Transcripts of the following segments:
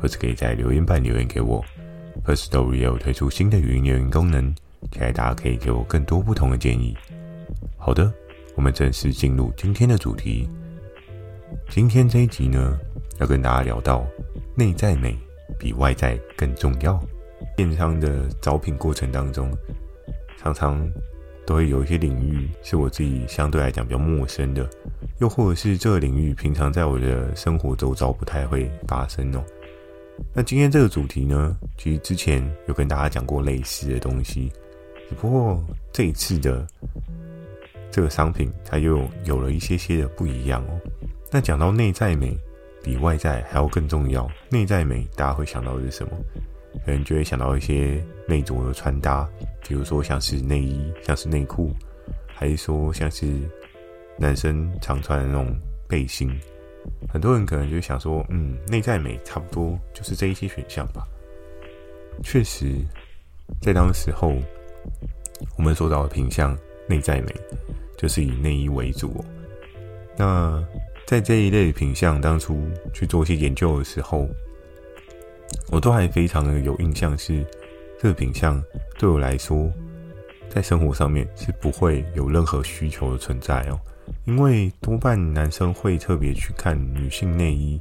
或者可以在留言板留言给我。Firstory 也有推出新的语音留言功能，期待大家可以给我更多不同的建议。好的，我们正式进入今天的主题。今天这一集呢，要跟大家聊到内在美比外在更重要。电商的招聘过程当中，常常都会有一些领域是我自己相对来讲比较陌生的，又或者是这个领域平常在我的生活周遭不太会发生哦。那今天这个主题呢，其实之前有跟大家讲过类似的东西，只不过这一次的这个商品它又有了一些些的不一样哦。那讲到内在美比外在还要更重要，内在美大家会想到的是什么？可能就会想到一些内着的穿搭，比如说像是内衣，像是内裤，还是说像是男生常穿的那种背心。很多人可能就想说，嗯，内在美差不多就是这一些选项吧。确实，在当时候我们所找的品相内在美就是以内衣为主。那在这一类品相当初去做一些研究的时候，我都还非常的有印象是，这个品相对我来说，在生活上面是不会有任何需求的存在哦。因为多半男生会特别去看女性内衣，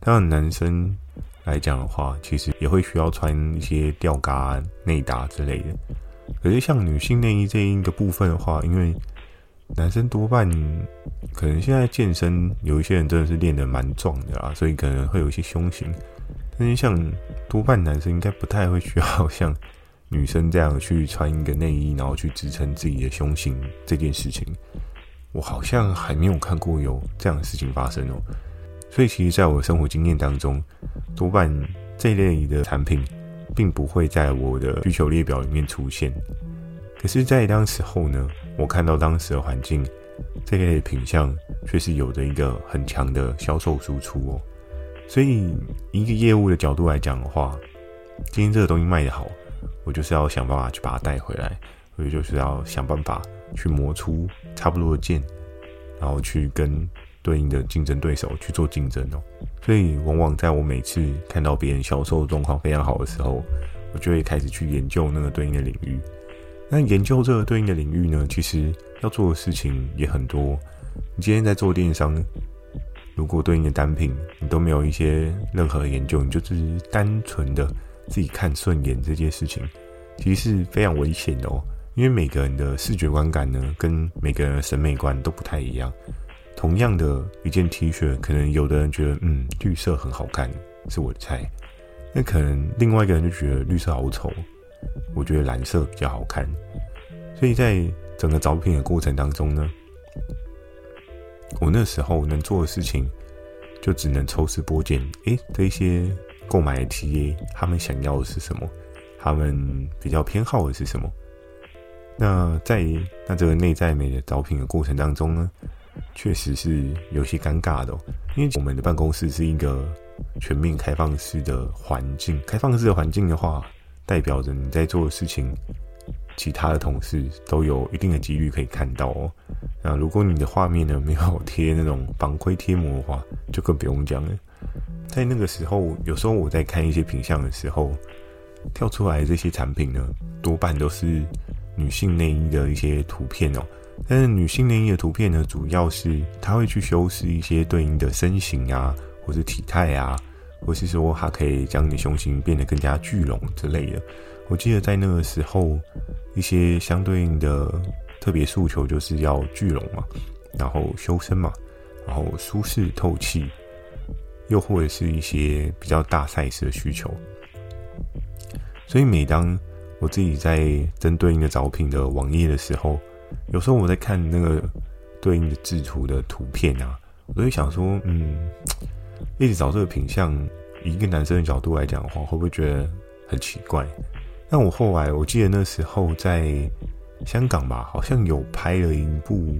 当然男生来讲的话，其实也会需要穿一些吊嘎、内搭之类的。可是像女性内衣这一个部分的话，因为男生多半可能现在健身有一些人真的是练得蛮壮的啊，所以可能会有一些胸型。但是像多半男生应该不太会需要像女生这样去穿一个内衣，然后去支撑自己的胸型这件事情，我好像还没有看过有这样的事情发生哦。所以其实，在我的生活经验当中，多半这一类的产品并不会在我的需求列表里面出现。可是，在当时候呢，我看到当时的环境，这类品相却是有着一个很强的销售输出哦。所以，一个业务的角度来讲的话，今天这个东西卖得好，我就是要想办法去把它带回来，我就是要想办法去磨出差不多的件，然后去跟对应的竞争对手去做竞争哦。所以，往往在我每次看到别人销售状况非常好的时候，我就会开始去研究那个对应的领域。那研究这个对应的领域呢，其实要做的事情也很多。你今天在做电商。如果对应的单品你都没有一些任何研究，你就只是单纯的自己看顺眼这件事情，其实是非常危险的哦。因为每个人的视觉观感呢，跟每个人的审美观都不太一样。同样的一件 T 恤，可能有的人觉得嗯绿色很好看，是我的菜，那可能另外一个人就觉得绿色好丑，我觉得蓝色比较好看。所以在整个招聘的过程当中呢。我那时候能做的事情，就只能抽丝剥茧。诶，这一些购买的 TA，他们想要的是什么？他们比较偏好的是什么？那在那这个内在美的招聘的过程当中呢，确实是有些尴尬的。因为我们的办公室是一个全面开放式的环境，开放式的环境的话，代表着你在做的事情。其他的同事都有一定的几率可以看到哦。那如果你的画面呢，没有贴那种防窥贴膜的话，就更不用讲了。在那个时候，有时候我在看一些品相的时候，跳出来这些产品呢，多半都是女性内衣的一些图片哦。但是女性内衣的图片呢，主要是它会去修饰一些对应的身形啊，或是体态啊，或是说它可以将你的胸型变得更加聚拢之类的。我记得在那个时候，一些相对应的特别诉求就是要聚拢嘛，然后修身嘛，然后舒适透气，又或者是一些比较大赛事的需求。所以每当我自己在针对应的招聘的网页的时候，有时候我在看那个对应的制图的图片啊，我就会想说，嗯，一直找这个品相，以一个男生的角度来讲的话，会不会觉得很奇怪？但我后来我记得那时候在香港吧，好像有拍了一部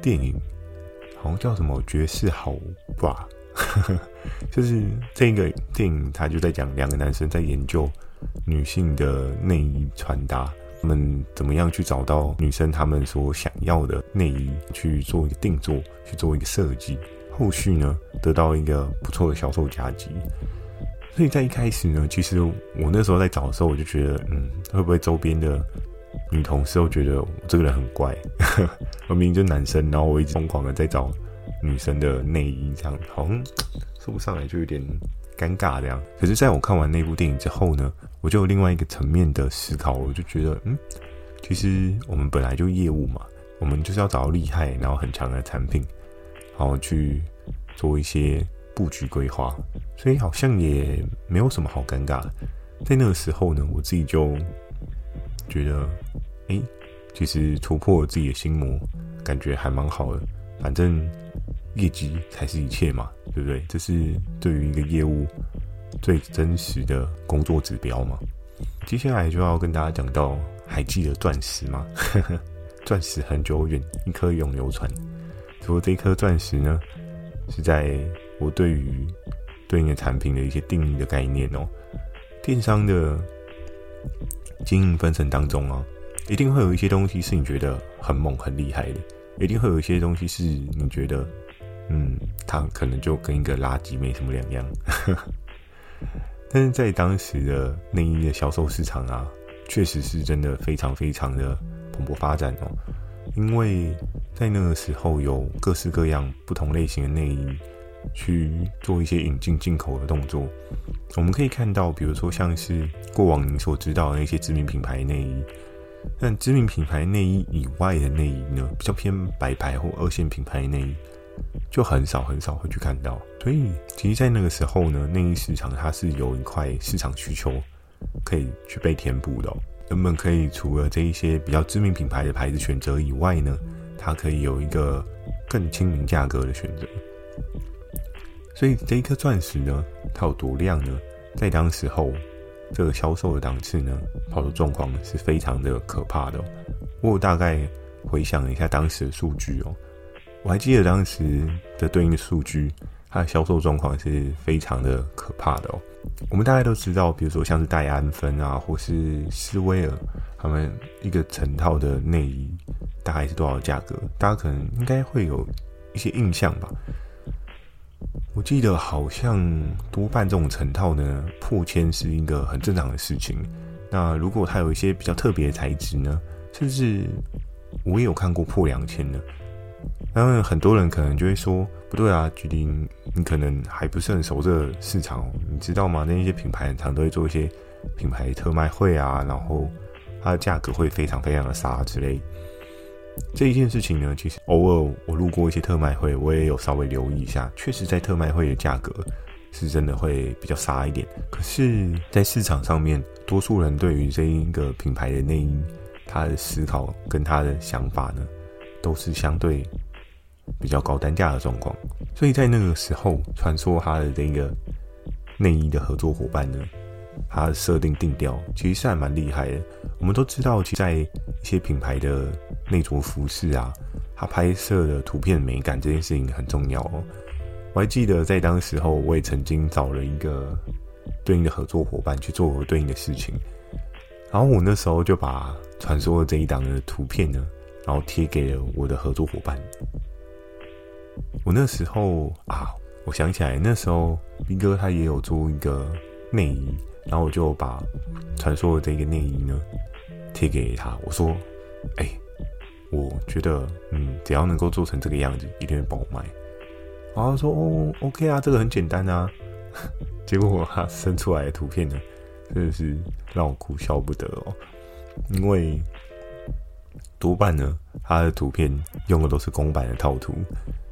电影，好像叫什么《绝世好吧》，就是这个电影，他就在讲两个男生在研究女性的内衣穿搭，他们怎么样去找到女生他们所想要的内衣，去做一个定做，去做一个设计。后续呢，得到一个不错的销售佳绩。所以在一开始呢，其实我那时候在找的时候，我就觉得，嗯，会不会周边的女同事都觉得我这个人很怪？我明明就男生，然后我一直疯狂的在找女生的内衣，这样好像说不上来，就有点尴尬这样。可是，在我看完那部电影之后呢，我就有另外一个层面的思考，我就觉得，嗯，其实我们本来就业务嘛，我们就是要找到厉害然后很强的产品。然后去做一些布局规划，所以好像也没有什么好尴尬的。在那个时候呢，我自己就觉得，哎，其实突破自己的心魔，感觉还蛮好的。反正业绩才是一切嘛，对不对？这是对于一个业务最真实的工作指标嘛。接下来就要跟大家讲到，还记得钻石吗？钻石很久远，一颗永流传。除了这一颗钻石呢，是在我对于对应的产品的一些定义的概念哦。电商的经营分层当中啊，一定会有一些东西是你觉得很猛很厉害的，一定会有一些东西是你觉得，嗯，它可能就跟一个垃圾没什么两样。但是在当时的内衣的销售市场啊，确实是真的非常非常的蓬勃发展哦。因为在那个时候有各式各样不同类型的内衣去做一些引进进口的动作，我们可以看到，比如说像是过往您所知道的那些知名品牌内衣，但知名品牌内衣以外的内衣呢，比较偏白牌或二线品牌内衣，就很少很少会去看到。所以，其实，在那个时候呢，内衣市场它是有一块市场需求可以去被填补的。人们可以除了这一些比较知名品牌的牌子选择以外呢，它可以有一个更亲民价格的选择。所以这一颗钻石呢，它有多亮呢？在当时候，这个销售的档次呢，跑的状况是非常的可怕的。我大概回想了一下当时的数据哦，我还记得当时的对应的数据。它的销售状况是非常的可怕的哦。我们大家都知道，比如说像是戴安芬啊，或是斯威尔，他们一个成套的内衣大概是多少价格？大家可能应该会有一些印象吧。我记得好像多半这种成套呢，破千是一个很正常的事情。那如果它有一些比较特别的材质呢，甚至我也有看过破两千的。当然，很多人可能就会说，不对啊，举例你可能还不是很熟这市场，你知道吗？那一些品牌很常都会做一些品牌特卖会啊，然后它的价格会非常非常的杀之类。这一件事情呢，其实偶尔我路过一些特卖会，我也有稍微留意一下，确实在特卖会的价格是真的会比较杀一点。可是，在市场上面，多数人对于这一个品牌的内衣，他的思考跟他的想法呢，都是相对比较高单价的状况，所以在那个时候，传说他的这个内衣的合作伙伴呢，他的设定定调其实是还蛮厉害的。我们都知道，其实在一些品牌的内着服饰啊，他拍摄的图片美感这件事情很重要哦。我还记得在当时候，我也曾经找了一个对应的合作伙伴去做我对应的事情，然后我那时候就把传说的这一档的图片呢。然后贴给了我的合作伙伴。我那时候啊，我想起来那时候斌哥他也有做一个内衣，然后我就把传说的这个内衣呢贴给他。我说：“哎，我觉得嗯，只要能够做成这个样子，一定会帮我卖。”然后他说：“哦，OK 啊，这个很简单啊。”结果他生出来的图片呢，真的是让我哭笑不得哦，因为。多半呢，它的图片用的都是公版的套图。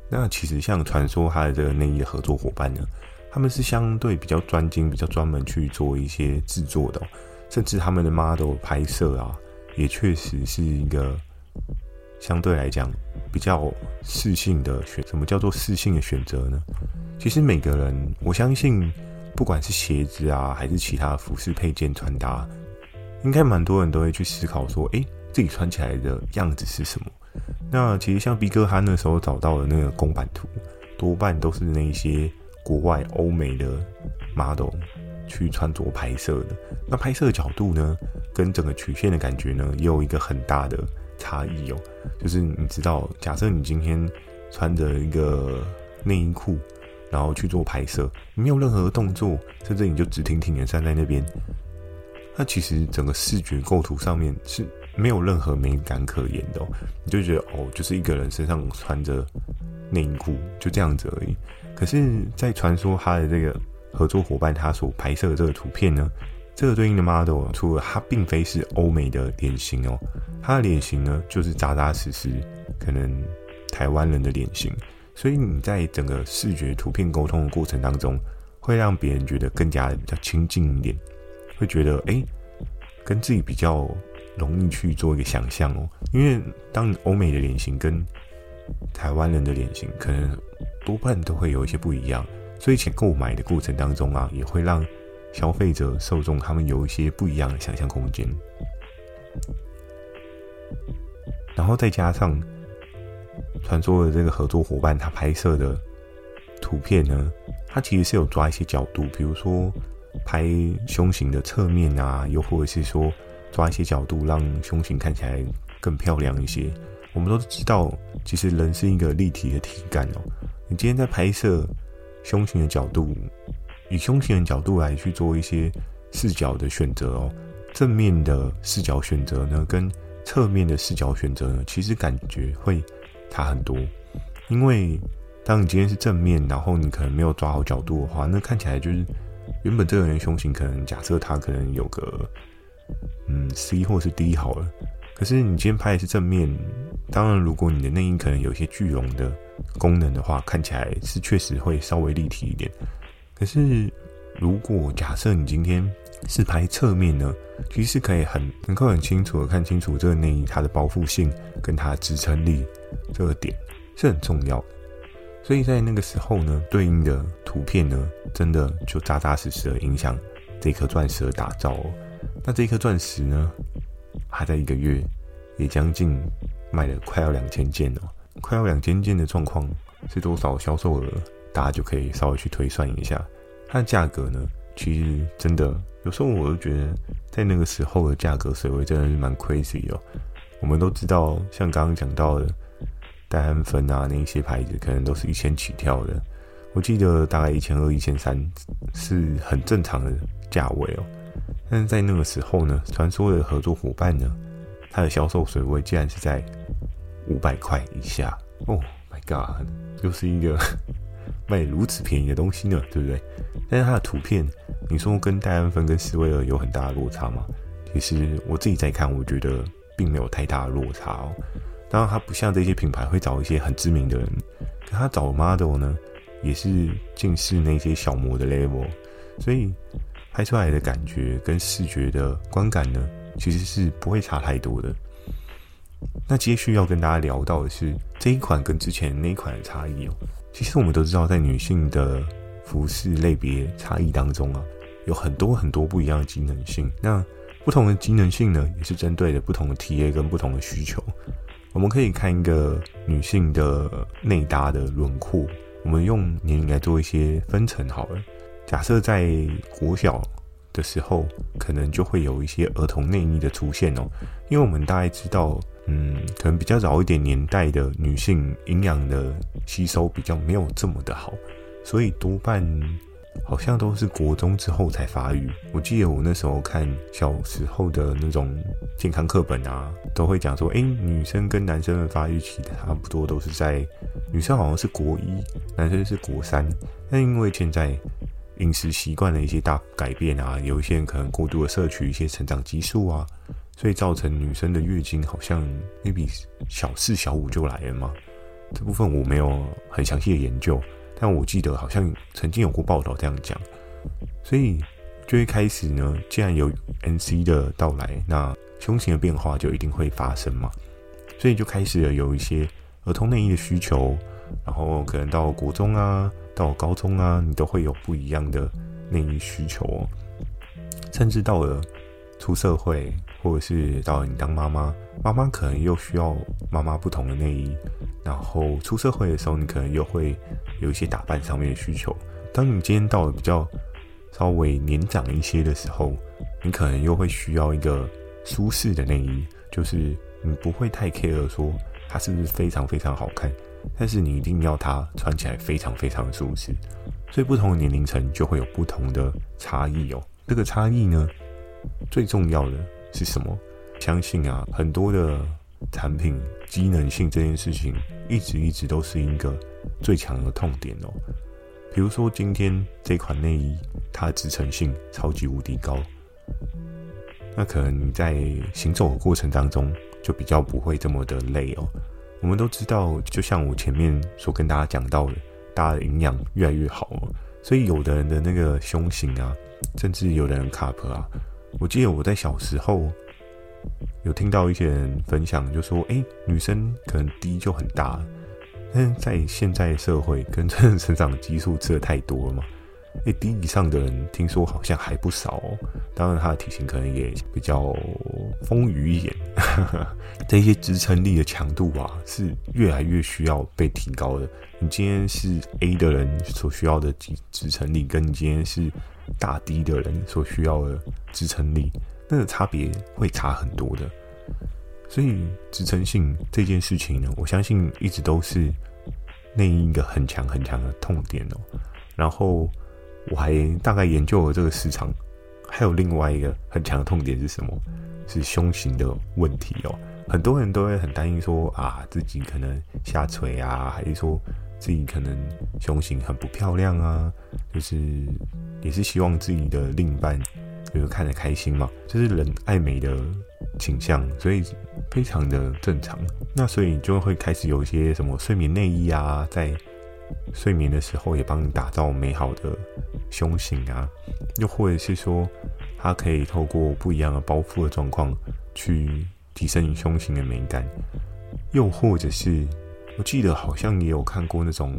那其实像传说它的这个内衣的合作伙伴呢，他们是相对比较专精、比较专门去做一些制作的，甚至他们的 model 拍摄啊，也确实是一个相对来讲比较适性的选。什么叫做适性的选择呢？其实每个人，我相信不管是鞋子啊，还是其他服饰配件穿搭，应该蛮多人都会去思考说，诶，自己穿起来的样子是什么？那其实像 B 哥他那时候找到的那个公版图，多半都是那些国外欧美的 model 去穿着拍摄的。那拍摄的角度呢，跟整个曲线的感觉呢，也有一个很大的差异哦。就是你知道，假设你今天穿着一个内衣裤，然后去做拍摄，没有任何动作，甚至你就直挺挺的站在那边，那其实整个视觉构图上面是没有任何美感可言的。你就觉得哦，就是一个人身上穿着内裤，就这样子而已。可是，在传说他的这个合作伙伴他所拍摄的这个图片呢，这个对应的 model 除了他并非是欧美的脸型哦，他的脸型呢就是扎扎实实可能台湾人的脸型。所以你在整个视觉图片沟通的过程当中，会让别人觉得更加比较亲近一点，会觉得哎，跟自己比较容易去做一个想象哦。因为当欧美的脸型跟台湾人的脸型，可能多半都会有一些不一样，所以在购买的过程当中啊，也会让消费者受众他们有一些不一样的想象空间，然后再加上。传说的这个合作伙伴，他拍摄的图片呢，他其实是有抓一些角度，比如说拍胸型的侧面啊，又或者是说抓一些角度，让胸型看起来更漂亮一些。我们都知道，其实人是一个立体的体感哦。你今天在拍摄胸型的角度，以胸型的角度来去做一些视角的选择哦，正面的视角选择呢，跟侧面的视角选择呢，其实感觉会。差很多，因为当你今天是正面，然后你可能没有抓好角度的话，那看起来就是原本这个人胸型可能假设他可能有个嗯 C 或是 D 好了，可是你今天拍的是正面，当然如果你的内衣可能有一些聚拢的功能的话，看起来是确实会稍微立体一点。可是如果假设你今天是拍侧面呢，其实可以很能够很清楚的看清楚这个内衣它的包覆性跟它的支撑力。这个点是很重要的，所以在那个时候呢，对应的图片呢，真的就扎扎实实的影响这颗钻石的打造哦。那这颗钻石呢，还在一个月也将近卖了快要两千件哦，快要两千件的状况是多少销售额？大家就可以稍微去推算一下。它的价格呢，其实真的有时候我都觉得，在那个时候的价格水位真的是蛮 crazy 哦。我们都知道，像刚刚讲到的。戴安芬啊，那一些牌子可能都是一千起跳的。我记得大概一千二、一千三是很正常的价位哦。但是在那个时候呢，传说的合作伙伴呢，它的销售水位竟然是在五百块以下。Oh my god，又是一个 卖如此便宜的东西呢，对不对？但是它的图片，你说跟戴安芬跟斯威尔有很大的落差吗？其实我自己在看，我觉得并没有太大的落差哦。当然，他不像这些品牌会找一些很知名的人，可他找 model 呢，也是近似那些小模的 level，所以拍出来的感觉跟视觉的观感呢，其实是不会差太多的。那接续要跟大家聊到的是这一款跟之前那一款的差异哦。其实我们都知道，在女性的服饰类别差异当中啊，有很多很多不一样的机能性。那不同的机能性呢，也是针对的不同的 TA 跟不同的需求。我们可以看一个女性的内搭的轮廓，我们用年龄来做一些分层好了。假设在国小的时候，可能就会有一些儿童内衣的出现哦，因为我们大概知道，嗯，可能比较早一点年代的女性营养的吸收比较没有这么的好，所以多半。好像都是国中之后才发育。我记得我那时候看小时候的那种健康课本啊，都会讲说，哎，女生跟男生的发育期差不多，都是在女生好像是国一，男生是国三。但因为现在饮食习惯的一些大改变啊，有一些人可能过度的摄取一些成长激素啊，所以造成女生的月经好像 maybe 小四小五就来了嘛。这部分我没有很详细的研究。但我记得好像曾经有过报道这样讲，所以就一开始呢，既然有 NC 的到来，那胸型的变化就一定会发生嘛，所以就开始了有一些儿童内衣的需求，然后可能到国中啊，到高中啊，你都会有不一样的内衣需求哦。甚至到了出社会，或者是到了你当妈妈，妈妈可能又需要妈妈不同的内衣。然后出社会的时候，你可能又会有一些打扮上面的需求。当你今天到了比较稍微年长一些的时候，你可能又会需要一个舒适的内衣，就是你不会太 care 说它是不是非常非常好看，但是你一定要它穿起来非常非常舒适。所以不同的年龄层就会有不同的差异哦。这个差异呢，最重要的是什么？相信啊，很多的产品机能性这件事情，一直一直都是一个最强的痛点哦。比如说今天这款内衣，它的支撑性超级无敌高，那可能你在行走的过程当中就比较不会这么的累哦。我们都知道，就像我前面所跟大家讲到的，大家的营养越来越好哦，所以有的人的那个胸型啊，甚至有的人 cup 啊，我记得我在小时候有听到一些人分享，就说，哎，女生可能低就很大了。但是在现在社会，跟真的成长的激素吃的太多了嘛？诶，D 以上的人听说好像还不少哦。当然，他的体型可能也比较丰腴一点。这些支撑力的强度啊，是越来越需要被提高的。你今天是 A 的人所需要的支支撑力，跟你今天是大 D 的人所需要的支撑力，那个差别会差很多的。所以支撑性这件事情呢，我相信一直都是内衣一个很强很强的痛点哦。然后我还大概研究了这个市场，还有另外一个很强的痛点是什么？是胸型的问题哦。很多人都会很担心说啊，自己可能下垂啊，还是说自己可能胸型很不漂亮啊，就是也是希望自己的另一半就是看得开心嘛，就是人爱美的倾向，所以非常的正常。那所以就会开始有一些什么睡眠内衣啊，在睡眠的时候也帮你打造美好的胸型啊，又或者是说，它可以透过不一样的包覆的状况去提升你胸型的美感。又或者是，我记得好像也有看过那种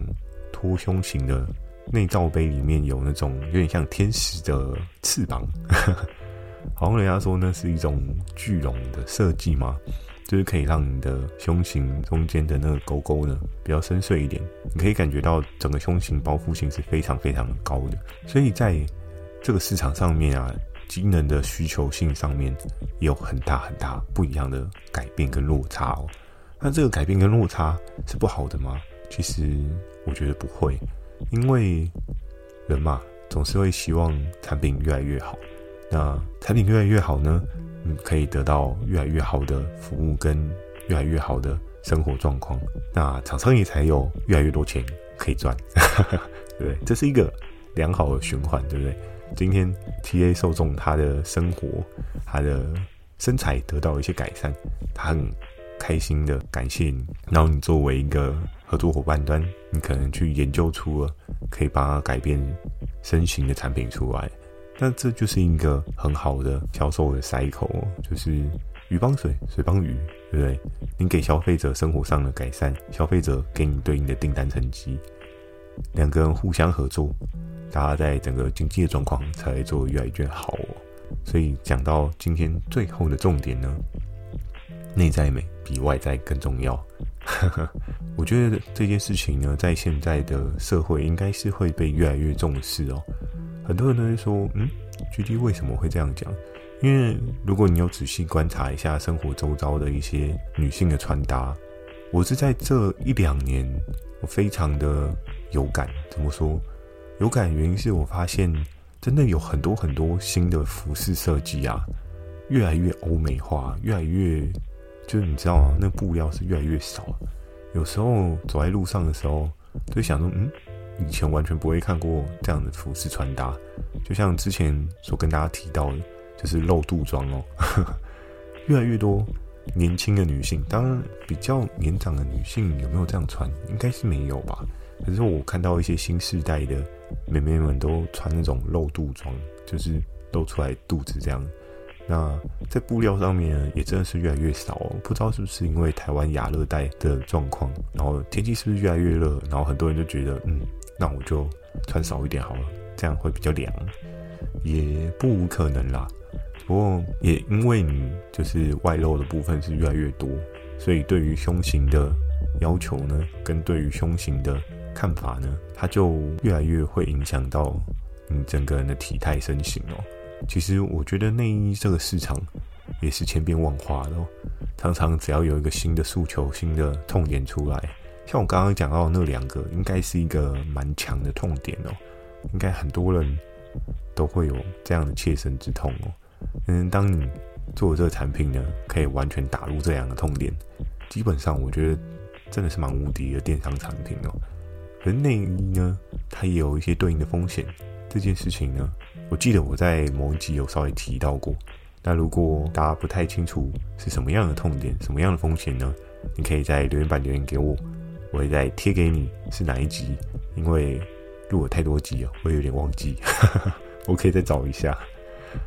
托胸型的内罩杯，里面有那种有点像天使的翅膀。好像人家说那是一种聚拢的设计嘛，就是可以让你的胸型中间的那个沟沟呢比较深邃一点，你可以感觉到整个胸型包覆性是非常非常高的。所以在这个市场上面啊，机能的需求性上面有很大很大不一样的改变跟落差哦。那这个改变跟落差是不好的吗？其实我觉得不会，因为人嘛总是会希望产品越来越好。那产品越来越好呢，嗯，可以得到越来越好的服务跟越来越好的生活状况，那厂商也才有越来越多钱可以赚，对 不对？这是一个良好的循环，对不对？今天 TA 受众他的生活、他的身材得到一些改善，他很开心的感谢你，然后你作为一个合作伙伴端，你可能去研究出了可以帮他改变身形的产品出来。那这就是一个很好的销售的 cycle，就是鱼帮水，水帮鱼，对不对？你给消费者生活上的改善，消费者给你对应的订单成绩，两个人互相合作，大家在整个经济的状况才做得越来越好哦。所以讲到今天最后的重点呢，内在美比外在更重要。我觉得这件事情呢，在现在的社会应该是会被越来越重视哦。很多人都会说：“嗯，GD 为什么会这样讲？因为如果你有仔细观察一下生活周遭的一些女性的穿搭，我是在这一两年，我非常的有感。怎么说？有感原因是我发现，真的有很多很多新的服饰设计啊，越来越欧美化，越来越就是你知道吗？那布料是越来越少。有时候走在路上的时候，就想说：嗯。”以前完全不会看过这样的服饰穿搭，就像之前所跟大家提到的，就是露肚装哦，越来越多年轻的女性，当然比较年长的女性有没有这样穿，应该是没有吧。可是我看到一些新世代的妹妹们都穿那种露肚装，就是露出来肚子这样。那在布料上面，也真的是越来越少哦。不知道是不是因为台湾亚热带的状况，然后天气是不是越来越热，然后很多人就觉得嗯。那我就穿少一点好了，这样会比较凉，也不无可能啦。不过也因为你就是外露的部分是越来越多，所以对于胸型的要求呢，跟对于胸型的看法呢，它就越来越会影响到你整个人的体态身形哦。其实我觉得内衣这个市场也是千变万化的哦，常常只要有一个新的诉求、新的痛点出来，像我刚刚讲到的那两个，应该是一个蛮强的痛点哦，应该很多人都会有这样的切身之痛哦。嗯，当你做这个产品呢，可以完全打入这两个痛点，基本上我觉得真的是蛮无敌的电商产品哦。而内衣呢，它也有一些对应的风险。这件事情呢，我记得我在某一集有稍微提到过。那如果大家不太清楚是什么样的痛点、什么样的风险呢？你可以在留言板留言给我，我会再贴给你是哪一集。因为录了太多集了，我有点忘记，我可以再找一下。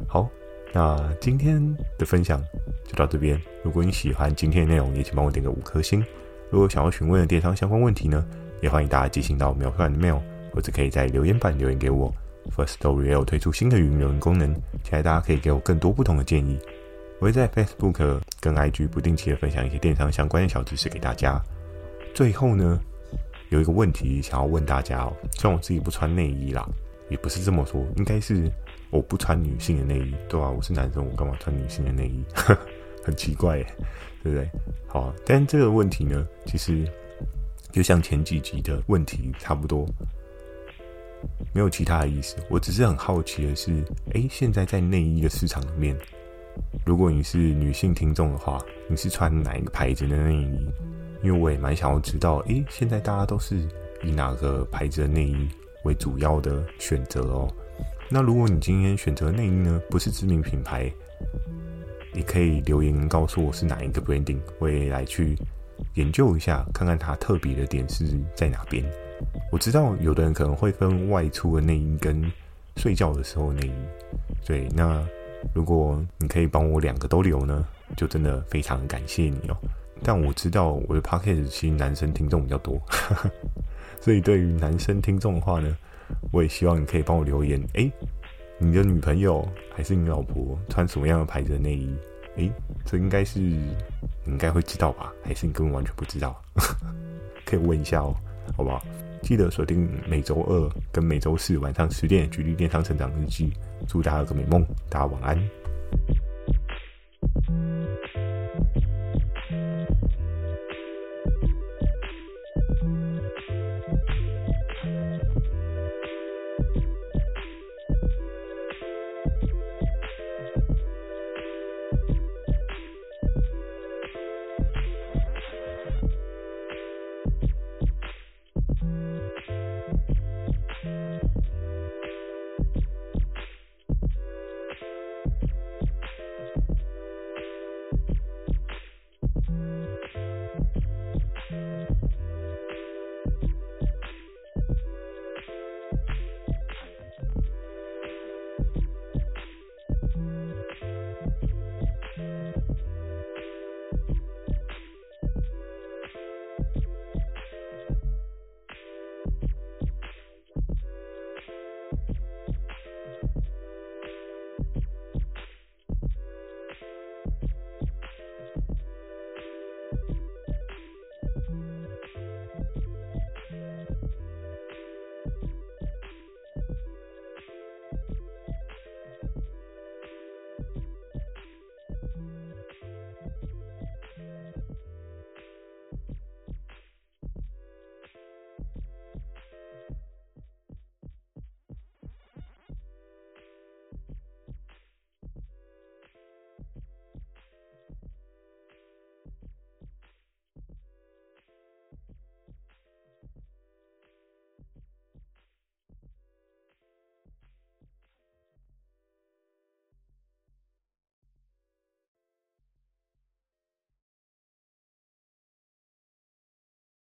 好。那今天的分享就到这边。如果你喜欢今天的内容，也请帮我点个五颗星。如果想要询问的电商相关问题呢，也欢迎大家寄信到描述栏的 mail，或者可以在留言板留言给我。Firstory 也有推出新的语音留言功能，期待大家可以给我更多不同的建议。我会在 Facebook 跟 IG 不定期的分享一些电商相关的小知识给大家。最后呢，有一个问题想要问大家哦，虽然我自己不穿内衣啦，也不是这么说，应该是。我不穿女性的内衣，对吧？我是男生，我干嘛穿女性的内衣？很奇怪耶，对不对？好，但这个问题呢，其实就像前几集的问题差不多，没有其他的意思。我只是很好奇的是，诶，现在在内衣的市场里面，如果你是女性听众的话，你是穿哪一个牌子的内衣？因为我也蛮想要知道，诶，现在大家都是以哪个牌子的内衣为主要的选择哦。那如果你今天选择内衣呢，不是知名品牌，你可以留言告诉我是哪一个 branding，我也来去研究一下，看看它特别的点是在哪边。我知道有的人可能会分外出的内衣跟睡觉的时候内衣，对，那如果你可以帮我两个都留呢，就真的非常感谢你哦。但我知道我的 podcast 其实男生听众比较多，所以对于男生听众的话呢。我也希望你可以帮我留言，诶，你的女朋友还是你老婆穿什么样的牌子的内衣？诶，这应该是你应该会知道吧？还是你根本完全不知道？可以问一下哦，好不好？记得锁定每周二跟每周四晚上十点，GD 电商成长日记。祝大家有个美梦，大家晚安。